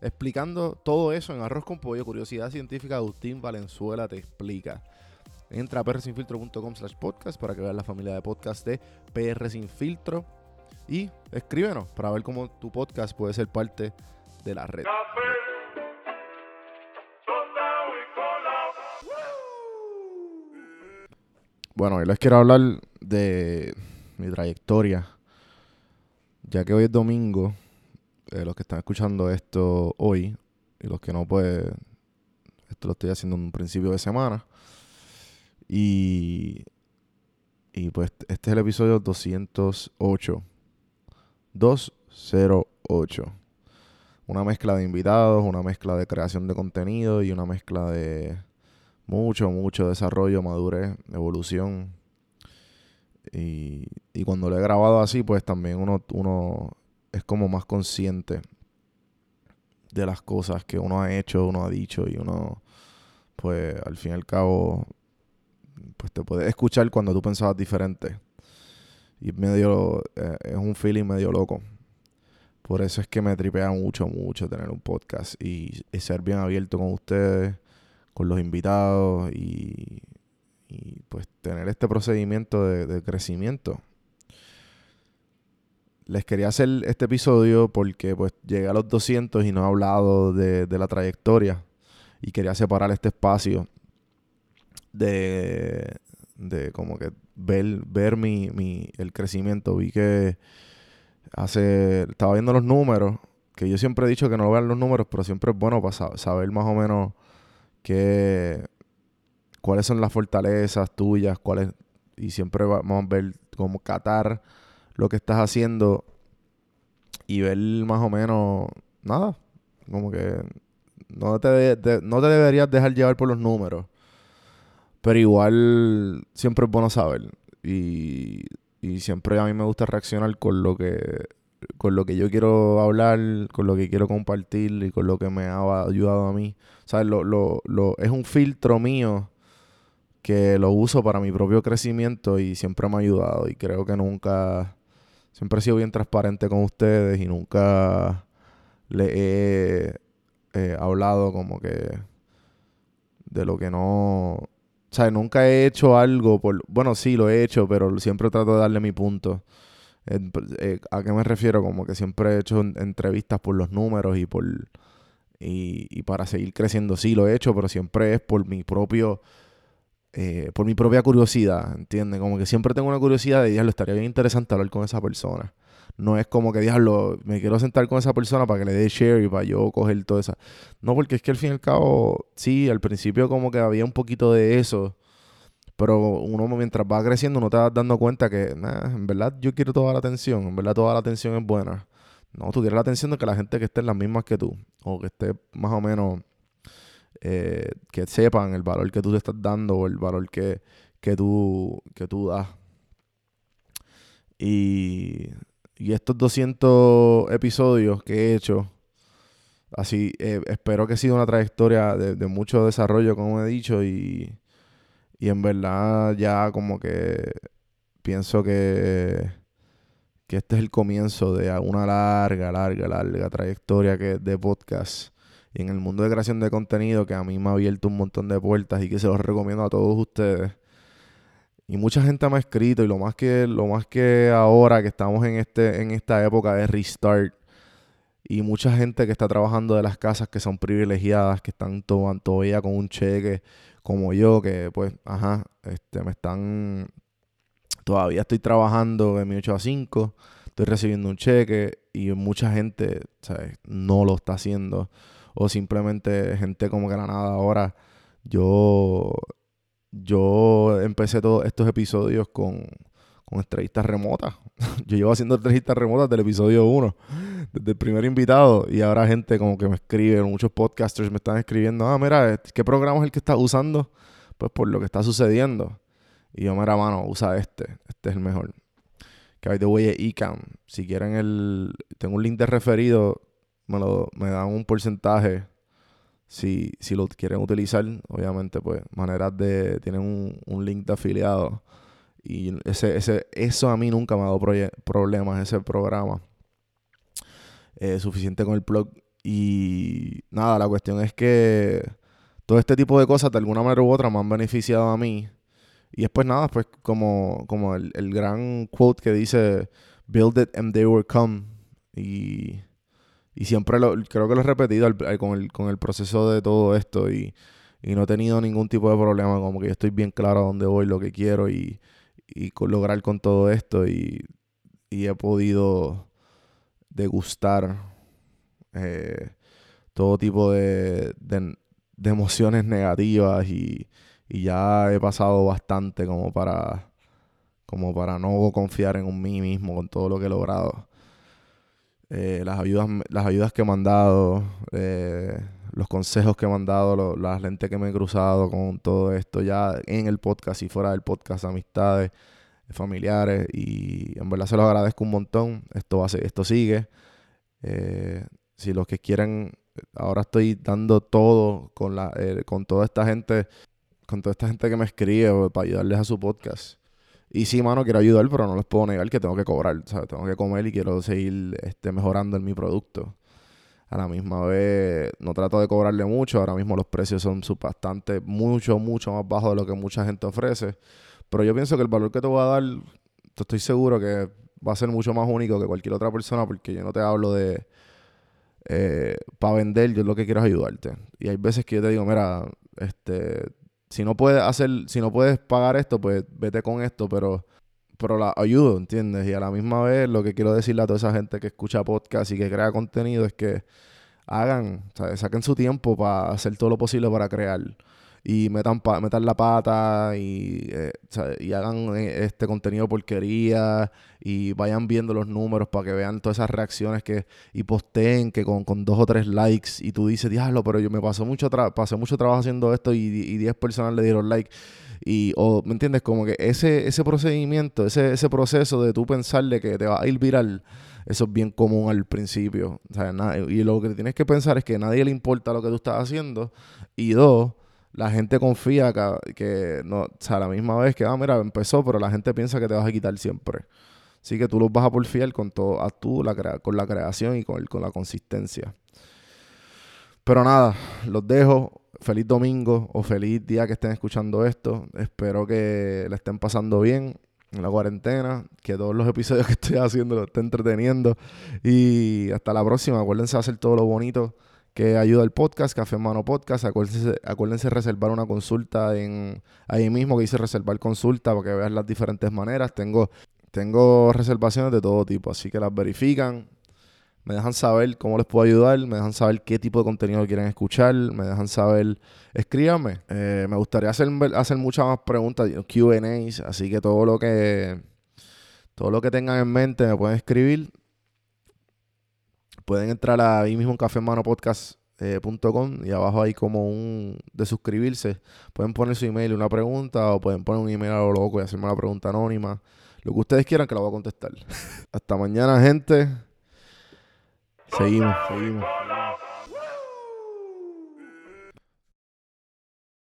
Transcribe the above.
explicando todo eso en Arroz con Pollo, Curiosidad Científica, Agustín Valenzuela te explica. Entra a prsinfiltro.com slash podcast para que veas la familia de podcast de PR Sin Filtro y escríbenos para ver cómo tu podcast puede ser parte de la red. Bueno, hoy les quiero hablar de mi trayectoria, ya que hoy es domingo eh, los que están escuchando esto hoy y los que no, pues esto lo estoy haciendo en un principio de semana. Y, y pues este es el episodio 208. 208. Una mezcla de invitados, una mezcla de creación de contenido y una mezcla de mucho, mucho desarrollo, madurez, evolución. Y, y cuando lo he grabado así, pues también uno, uno es como más consciente de las cosas que uno ha hecho, uno ha dicho y uno, pues al fin y al cabo, pues te puede escuchar cuando tú pensabas diferente. Y medio, eh, es un feeling medio loco. Por eso es que me tripea mucho, mucho tener un podcast y, ser bien abierto con ustedes, con los invitados y, pues tener este procedimiento de crecimiento les quería hacer este episodio porque pues llegué a los 200 y no he hablado de, la trayectoria y quería separar este espacio de, de como que ver, ver mi, mi, el crecimiento. Vi que hace, estaba viendo los números, que yo siempre he dicho que no vean los números, pero siempre es bueno para saber más o menos qué, cuáles son las fortalezas tuyas, cuáles, y siempre vamos a ver cómo catar lo que estás haciendo y ver más o menos nada. Como que no te, no te deberías dejar llevar por los números. Pero igual siempre es bueno saber. Y, y siempre a mí me gusta reaccionar con lo que con lo que yo quiero hablar, con lo que quiero compartir y con lo que me ha ayudado a mí. ¿Sabes? Lo, lo, lo, es un filtro mío que lo uso para mi propio crecimiento y siempre me ha ayudado. Y creo que nunca siempre he sido bien transparente con ustedes y nunca le he hablado como que de lo que no o sea, nunca he hecho algo por... Bueno, sí, lo he hecho, pero siempre trato de darle mi punto. Eh, ¿A qué me refiero? Como que siempre he hecho entrevistas por los números y por... Y, y, para seguir creciendo, sí, lo he hecho, pero siempre es por mi propio... Eh, por mi propia curiosidad, ¿entiendes? Como que siempre tengo una curiosidad de, lo estaría bien interesante hablar con esa persona. No es como que, diablo, me quiero sentar con esa persona para que le dé share y para yo coger todo eso. No, porque es que al fin y al cabo, sí, al principio como que había un poquito de eso. Pero uno mientras va creciendo, uno te va dando cuenta que, en verdad yo quiero toda la atención. En verdad toda la atención es buena. No, tú quieres la atención de que la gente que esté en las mismas que tú. O que esté más o menos... Eh, que sepan el valor que tú te estás dando o el valor que, que, tú, que tú das. Y y estos 200 episodios que he hecho, así, eh, espero que ha sido una trayectoria de, mucho desarrollo, como he dicho, y, y en verdad ya como que pienso que, que este es el comienzo de una larga, larga, larga trayectoria que, de podcast y en el mundo de creación de contenido que a mí me ha abierto un montón de puertas y que se los recomiendo a todos ustedes. Y mucha gente me ha escrito y lo más que, lo más que ahora que estamos en, este, en esta época de restart y mucha gente que está trabajando de las casas que son privilegiadas, que están todavía con un cheque como yo, que pues, ajá, este, me están, todavía estoy trabajando de mi 8 a 5, estoy recibiendo un cheque y mucha gente, ¿sabes? No lo está haciendo. O simplemente gente como que la nada ahora, yo yo empecé todos estos episodios con, con entrevistas remotas. yo llevo haciendo entrevistas remotas del episodio 1, desde el primer invitado, y ahora gente como que me escribe, muchos podcasters me están escribiendo, ah, mira, ¿qué programa es el que estás usando? Pues por lo que está sucediendo. Y yo, mira, mano, usa este, este es el mejor. Que hay de way Ecam. Si quieren el, tengo un link de referido, me, lo, me dan un porcentaje si, si lo quieren utilizar, obviamente, pues maneras de... Tienen un, link de afiliado. Y ese, ese, eso a mí nunca me ha dado problemas, ese programa. Eh, suficiente con el blog. Y nada, la cuestión es que todo este tipo de cosas de alguna manera u otra me han beneficiado a mí. Y después nada, pues como, como el, el gran quote que dice, build it and they will come. Y y siempre lo, creo que lo he repetido con, el, con el proceso de todo esto y, no he tenido ningún tipo de problema. Como que yo estoy bien claro a dónde voy, lo que quiero y, lograr con todo esto. Y, he podido degustar eh, todo tipo de, emociones negativas y, y ya he pasado bastante como para como para no confiar en mí mismo con todo lo que he logrado. Eh, las, ayudas, las ayudas que me han dado, eh, los consejos que me han dado, la gente que me he cruzado con todo esto ya en el podcast y fuera del podcast, amistades, familiares y en verdad se los agradezco un montón. Esto, a esto sigue. Eh, si los que quieren, ahora estoy dando todo con, la, con toda esta gente, con toda esta gente que me escribe para ayudarles a su podcast. Y sí, mano, quiero ayudar, pero no les puedo negar que tengo que cobrar, ¿sabes? Tengo que comer y quiero seguir este, mejorando en mi producto. A la misma vez, no trato de cobrarle mucho. Ahora mismo los precios son bastante, mucho, mucho más bajos de lo que mucha gente ofrece. Pero yo pienso que el valor que te voy a dar, te estoy seguro que va a ser mucho más único que cualquier otra persona porque yo no te hablo de... Eh, para vender, yo lo que quiero es ayudarte. Y hay veces que yo te digo, mira, este, si no puedes hacer, si no puedes pagar esto, pues vete con esto, pero, pero la ayudo, ¿entiendes? Y a la misma vez lo que quiero decirle a toda esa gente que escucha podcast y que crea contenido es que hagan, saquen su tiempo para hacer todo lo posible para crear y metan, metan la pata y, eh, y hagan eh, este contenido porquería y vayan viendo los números para que vean todas esas reacciones que y posteen que con, dos o tres likes y tú dices, diablo, pero yo me pasó mucho pasé mucho trabajo haciendo esto y, y 10 personas le dieron like. Y, o, ¿me entiendes? Como que ese, ese procedimiento, ese, ese proceso de tú pensarle que te va a ir viral, eso es bien común al principio. Y lo que tienes que pensar es que a nadie le importa lo que tú estás haciendo. Y dos, la gente confía que, no, o sea, a la misma vez que, ah, mira, empezó, pero la gente piensa que te vas a quitar siempre. Así que tú los vas a porfiar con todo, a la con la creación y con, con la consistencia. Pero nada, los dejo. feliz domingo o feliz día que estén escuchando esto. Espero que le estén pasando bien en la cuarentena, que todos los episodios que estoy haciendo lo estén entreteniendo. Y hasta la próxima. Acuérdense de hacer todo lo bonito que ayuda el podcast, Café Mano Podcast. Acuérdense, acuérdense reservar una consulta en ahí mismo que dice reservar consulta para que vean las diferentes maneras. Tengo, tengo reservaciones de todo tipo, así que las verifican me dejan saber cómo les puedo ayudar, me dejan saber qué tipo de contenido quieren escuchar, me dejan saber, escríbanme. Eh, me gustaría hacer, hacer muchas más preguntas, QAs, así que todo lo que todo lo que tengan en mente me pueden escribir. Pueden entrar ahí mismo en cafemanopodcast.com eh, y abajo hay como un de suscribirse. Pueden poner su email una pregunta o pueden poner un email a lo loco y hacerme la pregunta anónima. Lo que ustedes quieran que la voy a contestar. Hasta mañana, gente. Seguimos, seguimos.